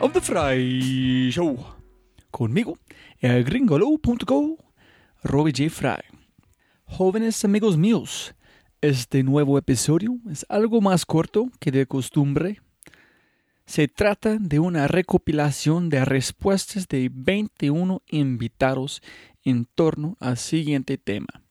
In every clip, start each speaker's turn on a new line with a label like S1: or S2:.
S1: of the Fry Show. Conmigo, el gringolo.co, Robbie J. Fry. Jóvenes amigos míos, este nuevo episodio es algo más corto que de costumbre. Se trata de una recopilación de respuestas de 21 invitados en torno al siguiente tema.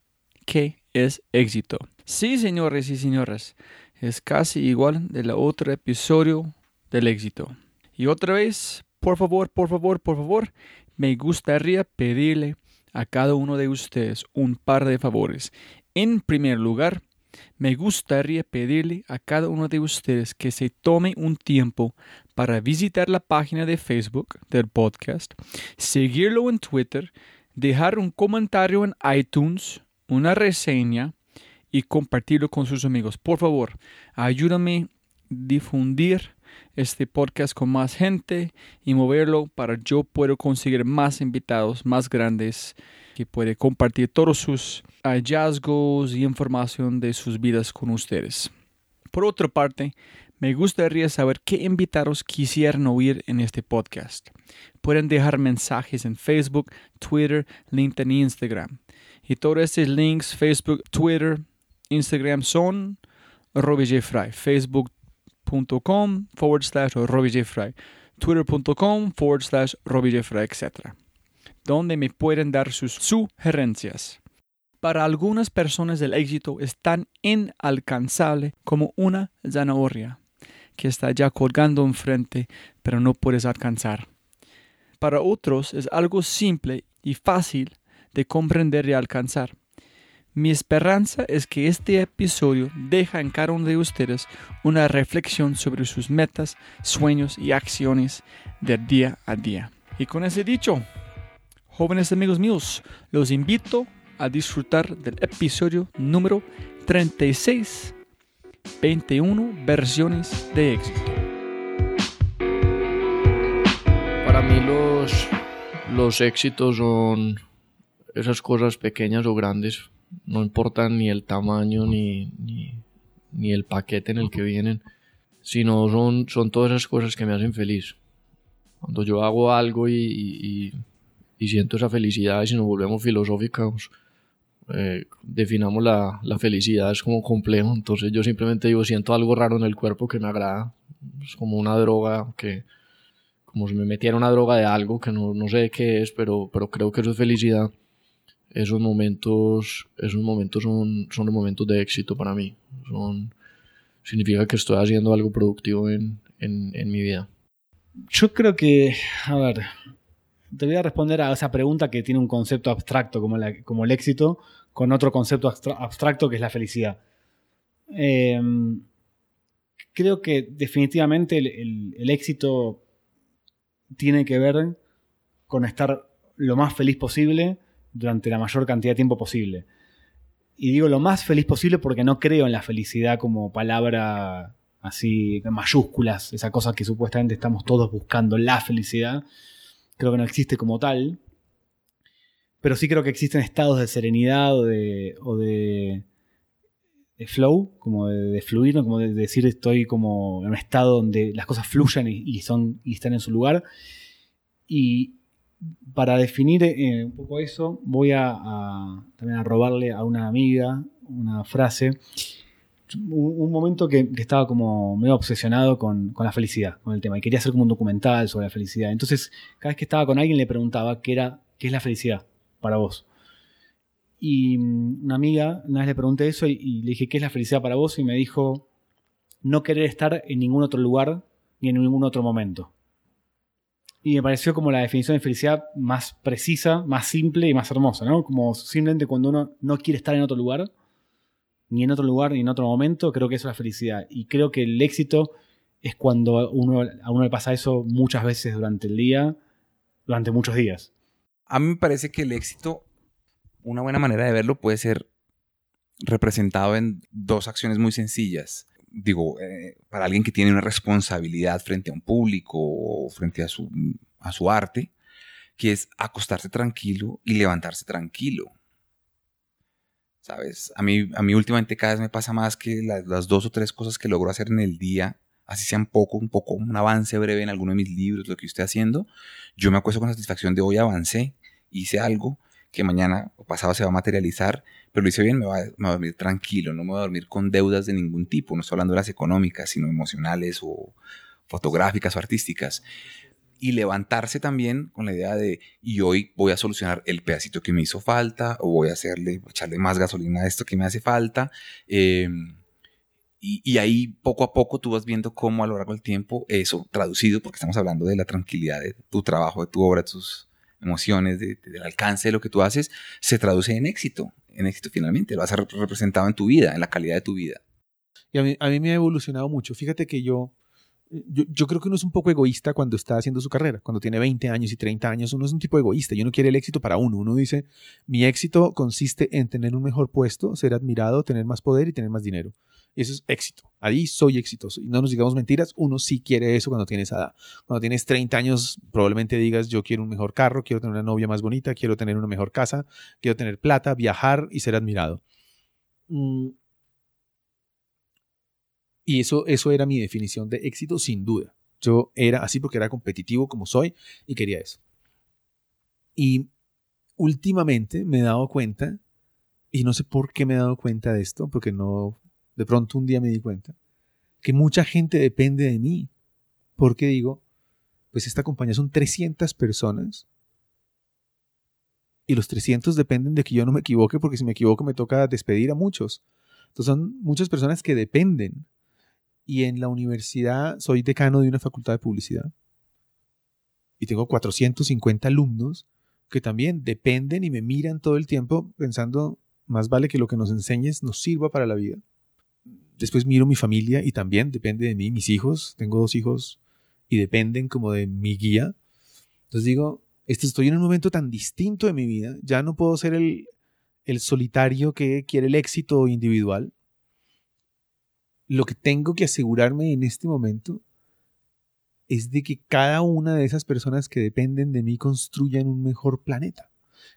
S1: ¿Qué es éxito? Sí, señores y señoras, es casi igual del otro episodio del éxito. Y otra vez, por favor, por favor, por favor, me gustaría pedirle a cada uno de ustedes un par de favores. En primer lugar, me gustaría pedirle a cada uno de ustedes que se tome un tiempo para visitar la página de Facebook del podcast, seguirlo en Twitter, dejar un comentario en iTunes, una reseña y compartirlo con sus amigos. Por favor, ayúdame a difundir este podcast con más gente y moverlo para yo puedo conseguir más invitados más grandes que puede compartir todos sus hallazgos y información de sus vidas con ustedes. Por otra parte, me gustaría saber qué invitados quisieran oír en este podcast. Pueden dejar mensajes en Facebook, Twitter, LinkedIn e Instagram. Y todos estos links, Facebook, Twitter, Instagram son Robbie J. Fry. Facebook, twitter.com forward slash Robbie Jeffrey, twitter.com forward slash Robbie etc. Donde me pueden dar sus sugerencias. Para algunas personas el éxito es tan inalcanzable como una zanahoria que está ya colgando enfrente pero no puedes alcanzar. Para otros es algo simple y fácil de comprender y alcanzar. Mi esperanza es que este episodio deja en cada uno de ustedes una reflexión sobre sus metas, sueños y acciones del día a día. Y con ese dicho, jóvenes amigos míos, los invito a disfrutar del episodio número 36 21 versiones de éxito.
S2: Para mí los, los éxitos son esas cosas pequeñas o grandes, no importan ni el tamaño ni, ni, el paquete en el que vienen, sino son, son todas esas cosas que me hacen feliz. Cuando yo hago algo y, y, siento esa felicidad, y si nos volvemos filosóficos, eh, definamos la, la, felicidad, es como complejo. Entonces yo simplemente digo, siento algo raro en el cuerpo que me agrada. Es como una droga que, como si me metiera una droga de algo que no, no sé qué es, pero, pero creo que eso es felicidad. Esos momentos, esos momentos son, son los momentos de éxito para mí. Son, significa que estoy haciendo algo productivo en, en, mi vida.
S3: Yo creo que, a ver, te voy a responder a esa pregunta que tiene un concepto abstracto como, como el éxito, con otro concepto abstracto que es la felicidad. Em, creo que definitivamente el, éxito tiene que ver con estar lo más feliz posible durante la mayor cantidad de tiempo posible. Y digo lo más feliz posible porque no creo en la felicidad como palabra así mayúsculas, esa cosa que supuestamente estamos todos buscando, la felicidad. Creo que no existe como tal. Pero sí creo que existen estados de serenidad o de, o de, flow, como de, fluir, como de decir estoy como en un estado donde las cosas fluyan y, son, y están en su lugar. Y para definir eh, un poco eso, voy a, también a robarle a una amiga una frase un, momento que, estaba como medio obsesionado con, la felicidad, con el tema, y quería hacer como un documental sobre la felicidad. Entonces, cada vez que estaba con alguien le preguntaba qué era, qué es la felicidad para vos. Y mm, una amiga, una vez le pregunté eso y, le dije, ¿qué es la felicidad para vos? Y me dijo, no querer estar en ningún otro lugar ni en ningún otro momento. Y me pareció como la definición de felicidad más precisa, más simple y más hermosa, ¿no? Como simplemente cuando uno no quiere estar en otro lugar, ni en otro lugar, ni en otro momento, creo que eso es la felicidad. Y creo que el éxito es cuando uno, a uno le pasa eso muchas veces durante el día, durante muchos días.
S4: A mí me parece que el éxito, una buena manera de verlo puede ser representado en dos acciones muy sencillas. Digo, eh, para alguien que tiene una responsabilidad frente a un público o frente a su, a su arte, que es acostarse tranquilo y levantarse tranquilo. ¿sabes? A mí, a mí últimamente cada vez me pasa más que las, dos o tres cosas que logro hacer en el día, así sean poco, un poco, un avance breve en alguno de mis libros, lo que yo esté haciendo, yo me acuesto con satisfacción de hoy avancé, hice algo que mañana o pasado se va a materializar, pero lo hice bien, me voy, a, me voy a dormir tranquilo, no me voy a dormir con deudas de ningún tipo, no estoy hablando de las económicas, sino emocionales o fotográficas o artísticas y levantarse también con la idea de, y hoy voy a solucionar el pedacito que me hizo falta, o voy a hacerle, echarle más gasolina a esto que me hace falta. Em, y, ahí poco a poco tú vas viendo cómo a lo largo del tiempo eso, traducido, porque estamos hablando de la tranquilidad de tu trabajo, de tu obra, de tus emociones, del alcance de lo que tú haces, se traduce en éxito, en éxito finalmente, lo has representado en tu vida, en la calidad de tu vida.
S5: Y a mí, a mí me ha evolucionado mucho. Fíjate que yo yo, creo que uno es un poco egoísta cuando está haciendo su carrera. Cuando tiene 20 años y 30 años, uno es un tipo egoísta y uno quiere el éxito para uno. Uno dice, mi éxito consiste en tener un mejor puesto, ser admirado, tener más poder y tener más dinero. Eso es éxito. Ahí soy exitoso. Y no nos digamos mentiras, uno sí quiere eso cuando tienes edad. Cuando tienes 30 años, probablemente digas, yo quiero un mejor carro, quiero tener una novia más bonita, quiero tener una mejor casa, quiero tener plata, viajar y ser admirado. Mm, y eso, eso era mi definición de éxito, sin duda. Yo era así porque era competitivo como soy y quería eso. Y últimamente me he dado cuenta, y no sé por qué me he dado cuenta de esto, porque no, de pronto un día me di cuenta, que mucha gente depende de mí. Porque digo, pues esta compañía son 300 personas y los 300 dependen de que yo no me equivoque, porque si me equivoco me toca despedir a muchos. Entonces son muchas personas que dependen y en la universidad soy decano de una facultad de publicidad. Y tengo 450 alumnos que también dependen y me miran todo el tiempo pensando, más vale que lo que nos enseñes nos sirva para la vida. Después miro mi familia y también depende de mí, mis hijos, tengo dos hijos y dependen como de mi guía. Entonces digo, este, estoy en un momento tan distinto de mi vida, ya no puedo ser el, el solitario que quiere el éxito individual, lo que tengo que asegurarme en este momento es de que cada una de esas personas que dependen de mí construyan un mejor planeta.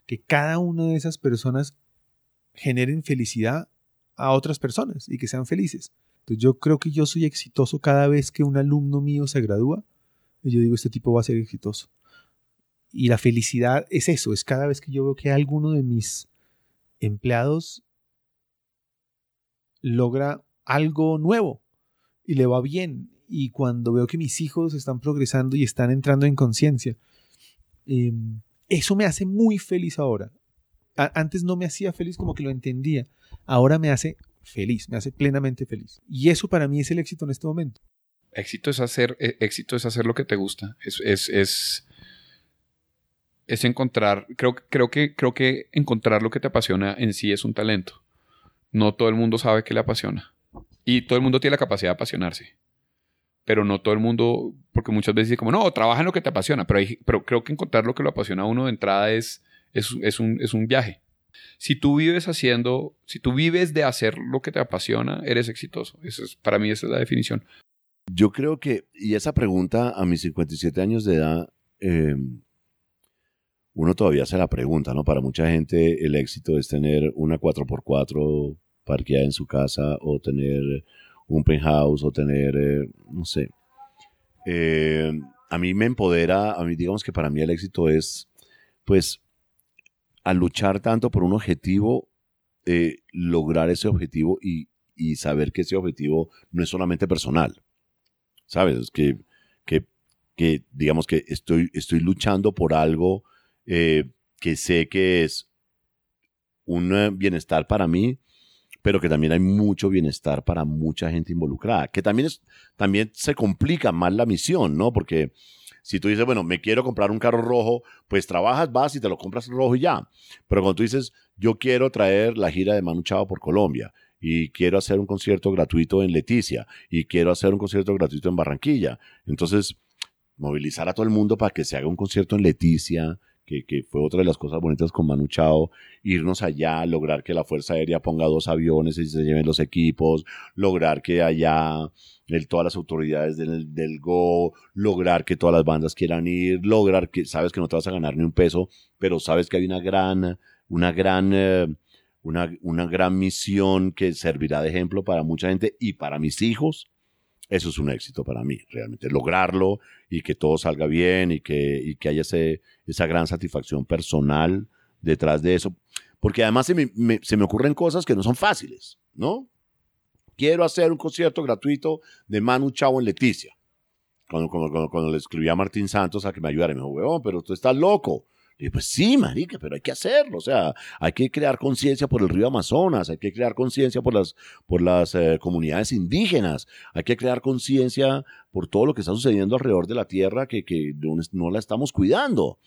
S5: Que cada una de esas personas generen felicidad a otras personas y que sean felices. Entonces yo creo que yo soy exitoso cada vez que un alumno mío se gradúa. Y yo digo, este tipo va a ser exitoso. Y la felicidad es eso, es cada vez que yo veo que alguno de mis empleados logra algo nuevo y le va bien. Y cuando veo que mis hijos están progresando y están entrando en conciencia, em, eso me hace muy feliz ahora. antes no me hacía feliz como que lo entendía. Ahora me hace feliz, me hace plenamente feliz. Y eso para mí es el éxito en este momento.
S6: Éxito es hacer, eh, éxito es hacer lo que te gusta. Es, es, es, encontrar, creo, creo, que, creo que encontrar lo que te apasiona en sí es un talento. No todo el mundo sabe que le apasiona. Y todo el mundo tiene la capacidad de apasionarse. Pero no todo el mundo, porque muchas veces como, no, trabaja en lo que te apasiona. Pero, pero creo que encontrar lo que lo apasiona a uno de entrada es, es, es, un, es un viaje. Si tú vives haciendo, si tú vives de hacer lo que te apasiona, eres exitoso. Eso es, para mí esa es la definición.
S7: Yo creo que, y esa pregunta a mis 57 años de edad, eh, uno todavía se la pregunta, ¿no? Para mucha gente el éxito es tener una 4x4 parqueada en su casa o tener un penthouse o tener, eh, no sé. Eh, a mí me empodera, a mí digamos que para mí el éxito es, pues, al luchar tanto por un objetivo, eh, lograr ese objetivo y, y, saber que ese objetivo no es solamente personal. ¿Sabes? Es que, que, que digamos que estoy, estoy luchando por algo que sé que es un bienestar para mí, pero que también hay mucho bienestar para mucha gente involucrada, que también, es, también se complica más la misión, ¿no? Porque si tú dices, bueno, me quiero comprar un carro rojo, pues trabajas, vas y te lo compras rojo y ya. Pero cuando tú dices, yo quiero traer la gira de Manu Chao por Colombia, y quiero hacer un concierto gratuito en Leticia, y quiero hacer un concierto gratuito en Barranquilla, entonces movilizar a todo el mundo para que se haga un concierto en Leticia, que, fue otra de las cosas bonitas con Manu Chao, irnos allá, lograr que la Fuerza Aérea ponga dos aviones y se lleven los equipos, lograr que allá todas las autoridades del, del, Go, lograr que todas las bandas quieran ir, lograr que sabes que no te vas a ganar ni un peso, pero sabes que hay una gran, una gran, eh, una, una gran misión que servirá de ejemplo para mucha gente y para mis hijos eso es un éxito para mí, realmente. Lograrlo y que todo salga bien y que, y que haya ese, esa gran satisfacción personal detrás de eso. Porque además se me, se me ocurren cosas que no son fáciles, ¿no? Quiero hacer un concierto gratuito de Manu Chao en Leticia. Cuando, cuando, cuando, le escribí a Martín Santos a que me ayudara, me dijo, weón, pero tú estás loco. Y pues sí, marica, pero hay que hacerlo. O sea, hay que crear conciencia por el río Amazonas, hay que crear conciencia por las, por las eh, comunidades indígenas, hay que crear conciencia por todo lo que está sucediendo alrededor de la tierra que, que no, la estamos cuidando.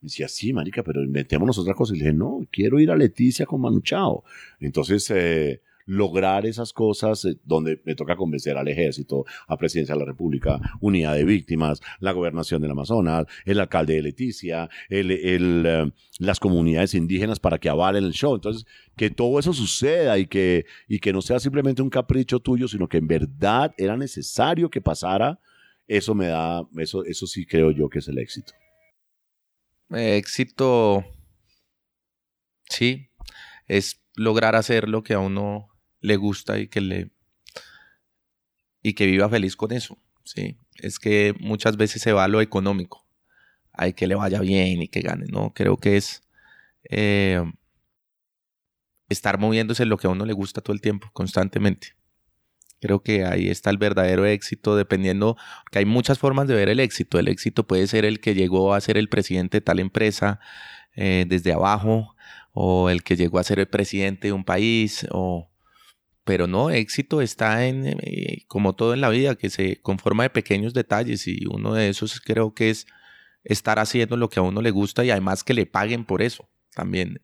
S7: Y decía, sí, marica, pero inventémonos otra cosa. Y le dije, no, quiero ir a Leticia con Manuchao. Entonces, eh, lograr esas cosas eh, donde me toca convencer al ejército, a presidencia de la República, unidad de víctimas, la gobernación del Amazonas, el alcalde de Leticia, el, eh, las comunidades indígenas para que avalen el show. Entonces, que todo eso suceda y que, y que no sea simplemente un capricho tuyo, sino que en verdad era necesario que pasara, eso me da, eso, eso sí creo yo que es el éxito.
S8: éxito, sí, es lograr hacer lo que a uno le gusta y que le y que viva feliz con eso. Sí, es que muchas veces se va a lo económico. Hay que le vaya bien y que gane. No, creo que es eh, estar moviéndose en lo que a uno le gusta todo el tiempo, constantemente. Creo que ahí está el verdadero éxito, dependiendo que hay muchas formas de ver el éxito. El éxito puede ser el que llegó a ser el presidente de tal empresa eh, desde abajo, o el que llegó a ser el presidente de un país, o pero no, éxito está en, eh, como todo en la vida, que se conforma de pequeños detalles y uno de esos creo que es estar haciendo lo que a uno le gusta y además que le paguen por eso también.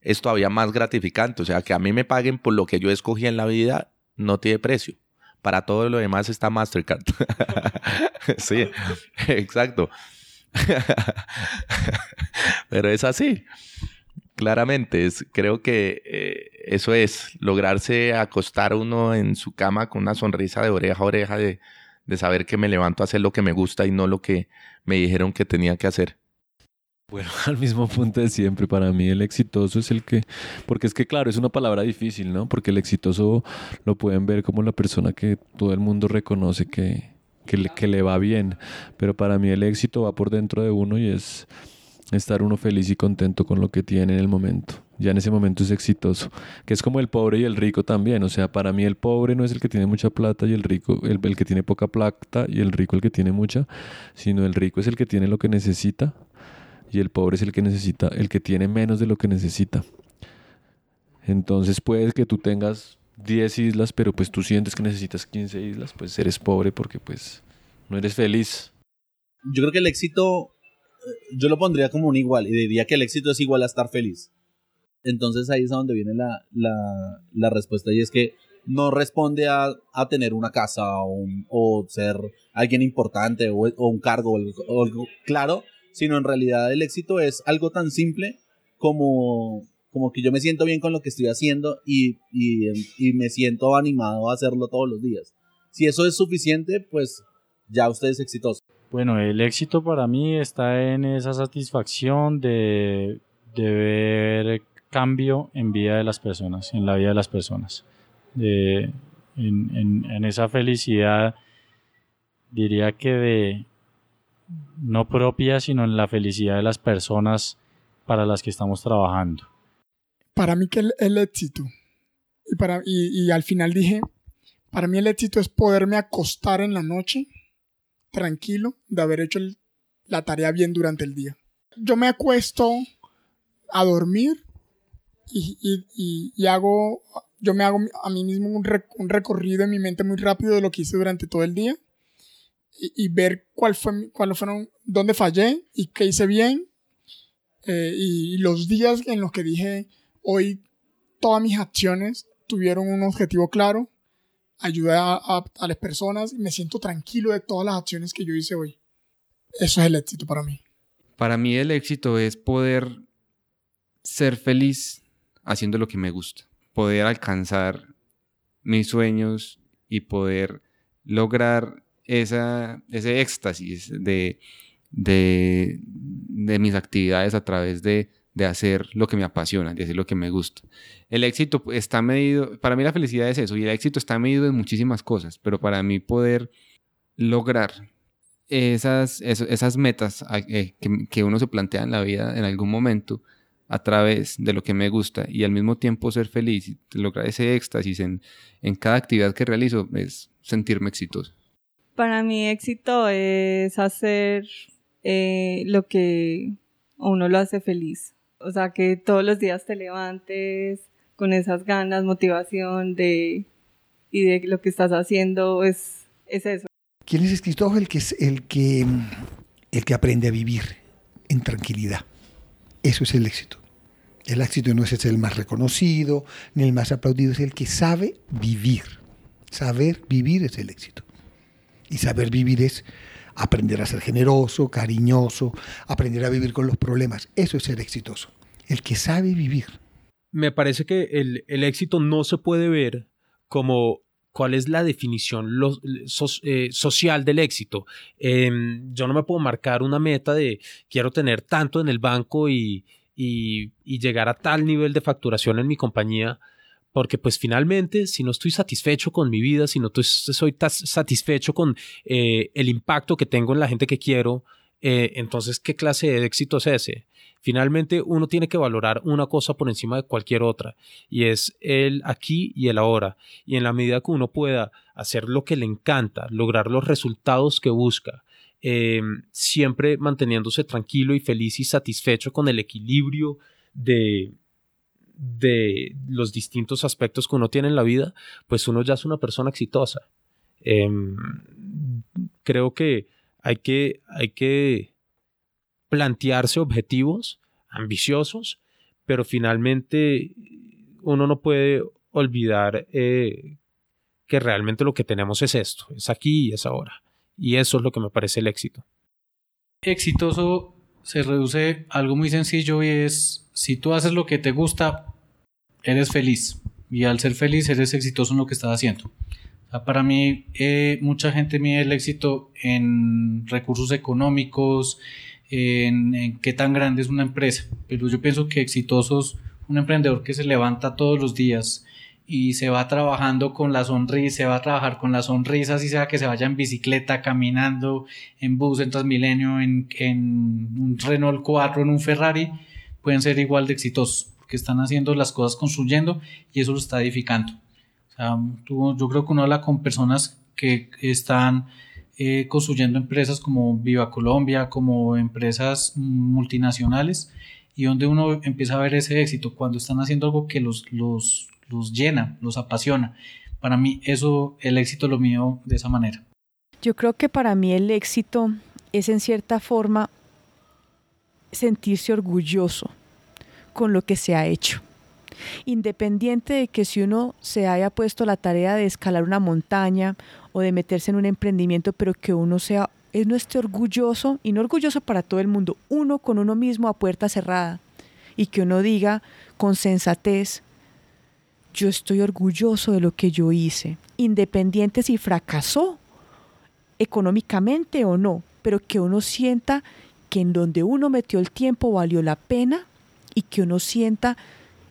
S8: Es todavía más gratificante, o sea, que a mí me paguen por lo que yo escogí en la vida no tiene precio. Para todo lo demás está Mastercard. sí, exacto. Pero es así. claramente, es, creo que eh, eso es, lograrse acostar uno en su cama con una sonrisa de oreja a oreja, de, de saber que me levanto a hacer lo que me gusta y no lo que me dijeron que tenía que hacer.
S9: Bueno, al mismo punto de siempre, para mí el exitoso es el que, porque es que claro, es una palabra difícil, ¿no? Porque el exitoso lo pueden ver como la persona que todo el mundo reconoce que, que, le, que le va bien, pero para mí el éxito va por dentro de uno y es estar uno feliz y contento con lo que tiene en el momento. Ya en ese momento es exitoso, que es como el pobre y el rico también, o sea, para mí el pobre no es el que tiene mucha plata y el rico, el, el que tiene poca plata y el rico el que tiene mucha, sino el rico es el que tiene lo que necesita y el pobre es el que necesita, el que tiene menos de lo que necesita. Entonces puede que tú tengas 10 islas, pero pues tú sientes que necesitas 15 islas, pues eres pobre porque pues no eres feliz.
S10: Yo creo que el éxito, yo lo pondría como un igual y diría que el éxito es igual a estar feliz. Entonces ahí es a donde viene la, la, la respuesta y es que no responde a, a tener una casa o, o ser alguien importante o, o un cargo o algo claro, sino en realidad el éxito es algo tan simple como, como que yo me siento bien con lo que estoy haciendo y, y, y me siento animado a hacerlo todos los días. Si eso es suficiente, pues ya usted es exitoso.
S11: Bueno, el éxito para mí está en esa satisfacción de, de ver cambio en vida de las personas, en la vida de las personas. En, en- en esa felicidad, diría que de no propia, sino en la felicidad de las personas para las que estamos trabajando.
S12: para mí que el, el éxito, y, para, y, y al final dije, para mí el éxito es poderme acostar en la noche tranquilo de haber hecho el- la tarea bien durante el día. Yo me acuesto a dormir y, y- hago, yo me hago a mí mismo un, rec- un recorrido en mi mente muy rápido de lo que hice durante todo el día y, ver cuál fue, cuáles fueron, dónde fallé y qué hice bien eh, y, y los días en los que dije, hoy todas mis acciones tuvieron un objetivo claro, ayudé a, a- a las personas y me siento tranquilo de todas las acciones que yo hice hoy. Eso es el éxito para mí.
S4: Para mí el éxito es poder ser feliz haciendo lo que me gusta, poder alcanzar mis sueños y poder lograr esa, ese éxtasis de, mis actividades a través de, hacer lo que me apasiona, de hacer lo que me gusta. El éxito está medido, para mí la felicidad es eso, y el éxito está medido en muchísimas cosas, pero para mí poder lograr esas, esas metas eh, que uno se plantea en la vida en algún momento a través de lo que me gusta y al mismo tiempo ser feliz y lograr ese éxtasis en, en cada actividad que realizo es sentirme exitoso.
S13: Para mí éxito es hacer eh, lo que a uno lo hace feliz. O sea, que todos los días te levantes con esas ganas, motivación de y de lo que estás haciendo es, es eso.
S14: ¿Quién es? El que, es- el, que, el que aprende a vivir en tranquilidad. Eso es el éxito. El éxito no es el más reconocido ni el más aplaudido, es el que sabe vivir. Saber vivir es el éxito. Y saber vivir es aprender a ser generoso, cariñoso, aprender a vivir con los problemas. Eso es ser exitoso. El que sabe vivir.
S15: me parece que el, el éxito no se puede ver como cuál es la definición lo- so- eh, social del éxito. Em, yo no me puedo marcar una meta de quiero tener tanto en el banco y, y- y llegar a tal nivel de facturación en mi compañía, porque pues finalmente si no estoy satisfecho con mi vida, si no estoy- soy satisfecho con eh, el impacto que tengo en la gente que quiero, eh, entonces ¿qué clase de éxito es ese? Finalmente uno tiene que valorar una cosa por encima de cualquier otra y es el aquí y el ahora. Y en la medida que uno pueda hacer lo que le encanta, lograr los resultados que busca, eh, siempre manteniéndose tranquilo y feliz y satisfecho con el equilibrio de, de los distintos aspectos que uno tiene en la vida, pues uno ya es una persona exitosa. Em, creo que hay que, hay que plantearse objetivos ambiciosos, pero finalmente uno no puede olvidar eh, que realmente lo que tenemos es esto, es aquí y es ahora. Y eso es lo que me parece el éxito.
S16: Exitoso se reduce a algo muy sencillo y es, si tú haces lo que te gusta, eres feliz. Y al ser feliz, eres exitoso en lo que estás haciendo. Para mí, eh, mucha gente mide el éxito en recursos económicos, en, qué tan grande es una empresa. Pero yo pienso que exitoso es un emprendedor que se levanta todos los días y se va trabajando con la sonrisa, se va a trabajar con la sonrisa, así sea que se vaya en bicicleta, caminando, en bus, en Transmilenio, en, en un Renault 4, en un Ferrari, pueden ser igual de exitosos, porque están haciendo las cosas construyendo y eso lo está edificando. Tú- yo creo que uno habla con personas que están eh, construyendo empresas como Viva Colombia, como empresas multinacionales, y donde uno empieza a ver ese éxito cuando están haciendo algo que los, los, los llena, los apasiona. Para mí eso, el éxito lo mío de esa manera.
S17: Yo creo que para mí el éxito es en cierta forma sentirse orgulloso con lo que se ha hecho. Independiente de que si uno se haya puesto la tarea de escalar una montaña o de meterse en un emprendimiento, pero que uno sea, no esté orgulloso, y no orgulloso para todo el mundo, uno con uno mismo a puerta cerrada, y que uno diga con sensatez, yo estoy orgulloso de lo que yo hice, independiente si fracasó económicamente o no, pero que uno sienta que en donde uno metió el tiempo valió la pena y que uno sienta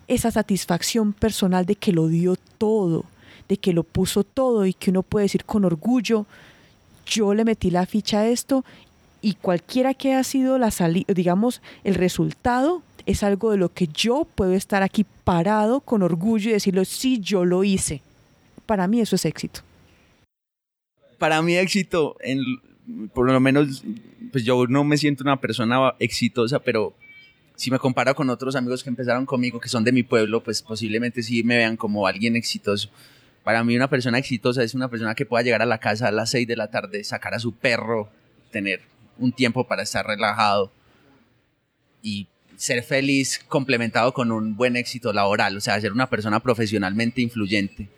S17: esa satisfacción personal de que lo dio todo, de que lo puso todo y que uno puede decir con orgullo, yo le metí la ficha a esto y cualquiera que haya sido la salida, digamos, el resultado es algo de lo que yo puedo estar aquí parado con orgullo y decirlo, sí, yo lo hice. Para mí eso es éxito.
S18: para mí éxito, en, por lo menos, pues yo no me siento una persona exitosa, pero si me comparo con otros amigos que empezaron conmigo, que son de mi pueblo, pues posiblemente sí me vean como alguien exitoso. Para mí una persona exitosa es una persona que pueda llegar a la casa a las 6 de la tarde, sacar a su perro, tener un tiempo para estar relajado y ser feliz complementado con un buen éxito laboral, o sea, ser una persona profesionalmente influyente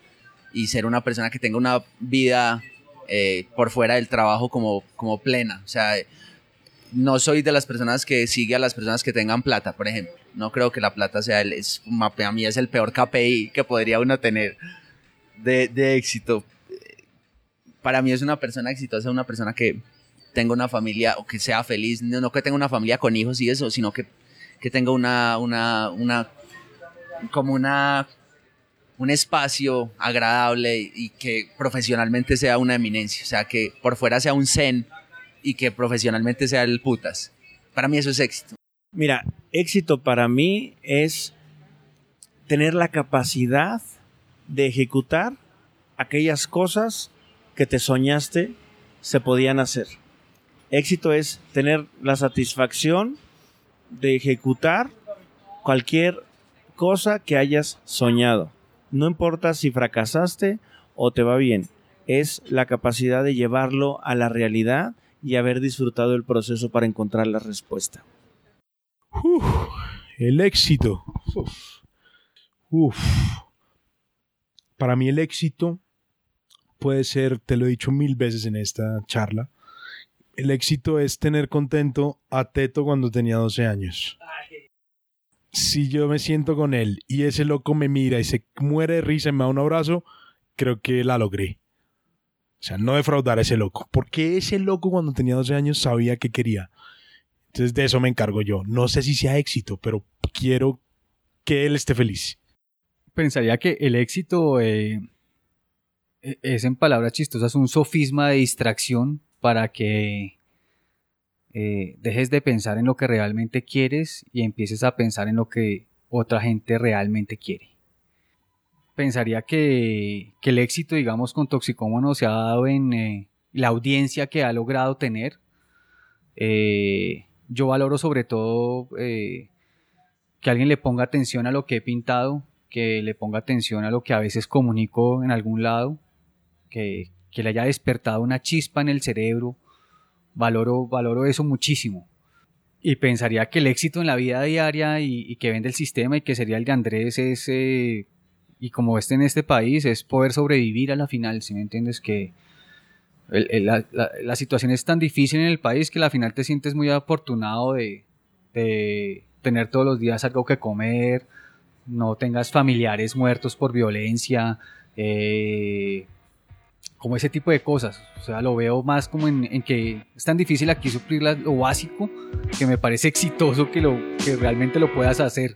S18: y ser una persona que tenga una vida eh, por fuera del trabajo como, como plena. O sea, no soy de las personas que sigue a las personas que tengan plata, por ejemplo. No creo que la plata sea el, es, a mí es el peor KPI que podría uno tener de, de éxito. Para mí es una persona exitosa, una persona que tenga una familia o que sea feliz, no, no que tenga una familia con hijos y eso, sino que, que tenga una, una, una, como una un espacio agradable y que profesionalmente sea una eminencia, o sea, que por fuera sea un zen y que profesionalmente sea el putas. Para mí eso es éxito.
S19: Mira, éxito para mí es tener la capacidad de ejecutar aquellas cosas que te soñaste se podían hacer. Éxito es tener la satisfacción de ejecutar cualquier cosa que hayas soñado. No importa si fracasaste o te va bien, es la capacidad de llevarlo a la realidad y haber disfrutado el proceso para encontrar la respuesta.
S20: Uf, el éxito. Uf. Uf. Para mí el éxito puede ser, te lo he dicho mil veces en esta charla, el éxito es tener contento a Teto cuando tenía 12 años si yo me siento con él y ese loco me mira y se muere de risa y me da un abrazo, creo que la logré. O sea, no defraudar a ese loco. Porque ese loco cuando tenía 12 años sabía que quería. Entonces de eso me encargo yo. No sé si sea éxito, pero quiero que él esté feliz.
S21: Pensaría que el éxito eh, es en palabras chistosas un sofisma de distracción para que eh, dejes de pensar en lo que realmente quieres y empieces a pensar en lo que otra gente realmente quiere. Pensaría que, que el éxito, digamos, con Toxicómono se ha dado en eh, la audiencia que ha logrado tener. Eh, yo valoro sobre todo que alguien le ponga atención a lo que he pintado, que le ponga atención a lo que a veces comunico en algún lado, que, que le haya despertado una chispa en el cerebro, valoro, valoro eso muchísimo. Y pensaría que el éxito en la vida diaria y, que vende el sistema y que sería el de Andrés es, eh, y como este en este país, es poder sobrevivir a la final, si me entiendes, que, la, la- la situación es tan difícil en el país que al final te sientes muy afortunado de, tener todos los días algo que comer, no tengas familiares muertos por violencia, eh, como ese tipo de cosas. O sea, lo veo más como en, que es tan difícil aquí suplir la- lo básico que me parece exitoso que realmente lo puedas hacer.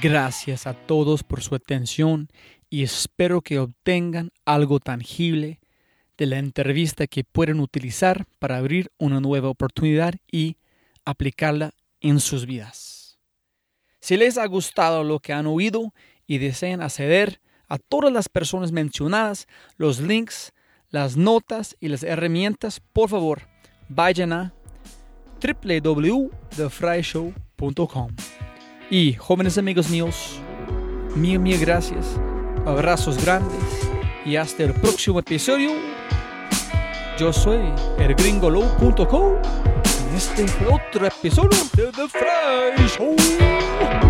S1: gracias a todos por su atención y espero que obtengan algo tangible de la entrevista que pueden utilizar para abrir una nueva oportunidad y aplicarla en sus vidas. Si les ha gustado lo que han oído y desean acceder a todas las personas mencionadas, los links, las notas y las herramientas, por favor, vayan a www.thefryshow.com. Y jóvenes amigos míos, mil, mil gracias, abrazos grandes y hasta el próximo episodio. Yo soy elgringolo.com y este otro episodio de The Fry Show.